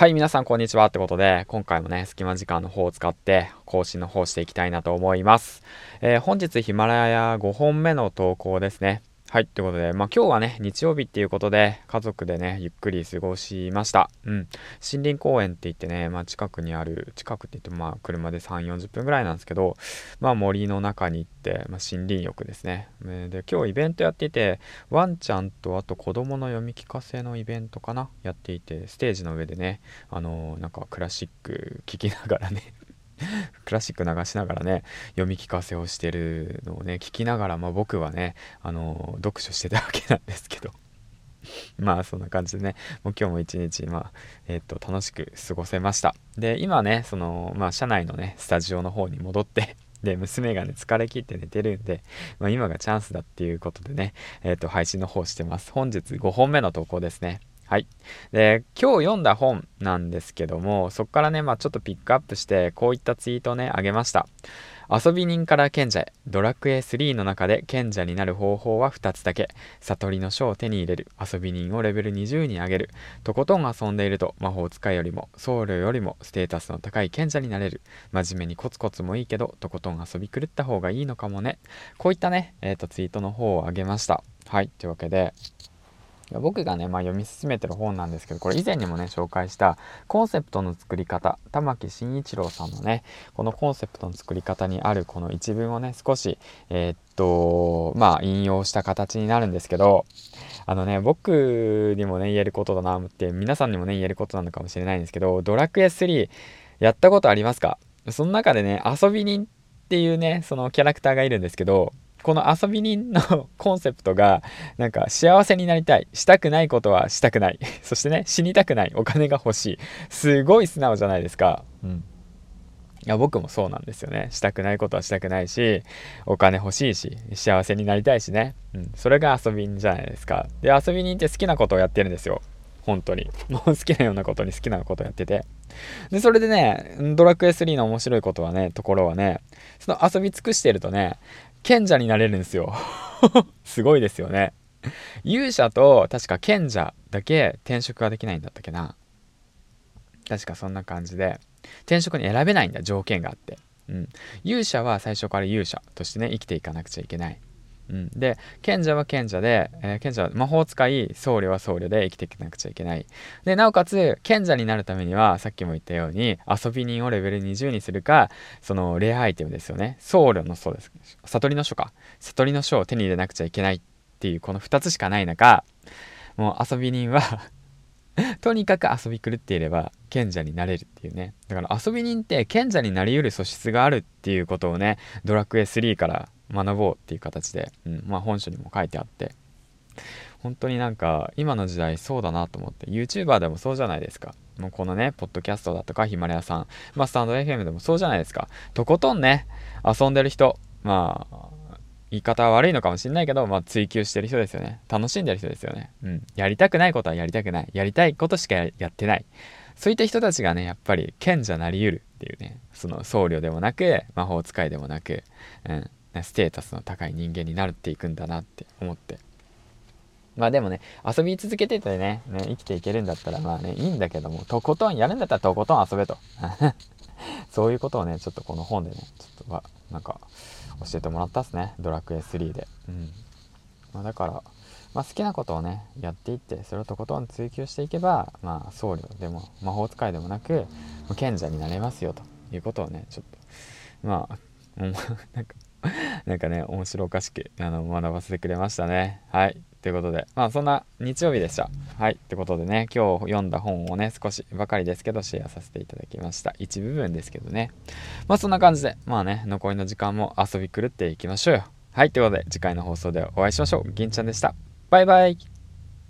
はい、皆さんこんにちはってことで、今回もね、隙間時間の方を使って更新の方していきたいなと思います。えー、本日ヒマラヤ5本目の投稿ですね。はい、ということで、まあ今日はね、日曜日っていうことで、家族でね、ゆっくり過ごしました。うん。森林公園って言ってね、まあ近くにある、近くって言ってもまあ車で3、40分ぐらいなんですけど、まあ森の中に行って、まあ森林浴ですね。で、今日イベントやっていて、ワンちゃんとあと子供の読み聞かせのイベントかな？やっていて、ステージの上でね、あのー、なんかクラシック聴きながらねクラシック流しながらね、読み聞かせをしてるのをね、聞きながら、まあ僕はね、あの、読書してたわけなんですけど。まあそんな感じでね、もう今日も一日、まあ、えっ、と、楽しく過ごせました。で、今ね、その、まあ社内のね、スタジオの方に戻って で、娘がね、疲れ切って寝てるんで、まあ今がチャンスだっていうことでね、えっ、と、配信の方してます。本日5本目の投稿ですね。はい。で、今日読んだ本なんですけども、そこからね、まあちょっとピックアップして、こういったツイートね、あげました。遊び人から賢者へ、ドラクエ3の中で賢者になる方法は2つだけ。悟りの書を手に入れる。遊び人をレベル20に上げる。とことん遊んでいると、魔法使いよりも、僧侶よりもステータスの高い賢者になれる。真面目にコツコツもいいけど、とことん遊び狂った方がいいのかもね。こういったね、えっ、ー、と、ツイートの方をあげました。はい。というわけで、僕がね、まあ、読み進めてる本なんですけど、これ以前にもね、紹介したコンセプトの作り方、玉木慎一郎さんのね、このコンセプトの作り方にあるこの一文をね、少し、えー、っと、まあ、引用した形になるんですけど、あのね、僕にもね、言えることだなって、皆さんにもね、言えることなのかもしれないんですけど、ドラクエ3、やったことありますか？その中でね、遊び人っていうね、そのキャラクターがいるんですけど、この遊び人のコンセプトが、なんか幸せになりたい。したくないことはしたくない。そしてね、死にたくない。お金が欲しい。すごい素直じゃないですか。うん。いや、僕もそうなんですよね。したくないことはしたくないし、お金欲しいし、幸せになりたいしね。うん。それが遊び人じゃないですか。で、遊び人って好きなことをやってるんですよ。本当に。もう好きなようなことに好きなことやってて。で、それでね、ドラクエ3の面白いことはね、ところはね、その遊び尽くしてるとね、賢者になれるんですよ。すごいですよね。勇者と確か賢者だけ転職ができないんだったっけな。確かそんな感じで。転職に選べないんだ条件があって、うん、勇者は最初から勇者としてね生きていかなくちゃいけない。うん、で賢者は賢者で、えー、賢者は魔法使い僧侶は僧侶で生きていかなくちゃいけない。でなおかつ賢者になるためにはさっきも言ったように遊び人をレベル20にするかそのレアアイテムですよね。僧侶のそうです。悟りの書か。悟りの書を手に入れなくちゃいけないっていうこの2つしかない中もう遊び人は とにかく遊び狂っていれば賢者になれるっていうね。だから遊び人って賢者になりうる素質があるっていうことをねドラクエ3から学ぼうっていう形で、うんまあ、本書にも書いてあって本当になんか今の時代そうだなと思って YouTuber でもそうじゃないですかもうこのねポッドキャストだとかヒマラヤさん、まあ、スタンド FM でもそうじゃないですかとことんね遊んでる人まあ言い方は悪いのかもしんないけど、まあ、追求してる人ですよね。楽しんでる人ですよね。うん。やりたくないことはやりたくない。やりたいことしかやってない。そういった人たちがね、やっぱり賢者なり得るっていうね、その僧侶でもなく、魔法使いでもなく、うん、ステータスの高い人間になっていくんだなって思って。まあでもね遊び続けててねね生きていけるんだったらまあねいいんだけどもとことんやるんだったらとことん遊べと。そういうことをねちょっとこの本でねちょっとはなんか教えてもらったっすね。ドラクエ3で。うん。まあ、だからまあ、好きなことをねやっていってそれをとことん追求していけばまあ僧侶でも魔法使いでもなく賢者になれますよということをねちょっとまあなんか なんかね、面白おかしく、あの、学ばせてくれましたね。はい。ということで、まあそんな日曜日でした。はい。ってことでね、今日読んだ本をね、少しばかりですけどシェアさせていただきました。一部分ですけどね。まあそんな感じで、まあね、残りの時間も遊び狂っていきましょうよ。はい。ということで、次回の放送でお会いしましょう。銀ちゃんでした。バイバイ。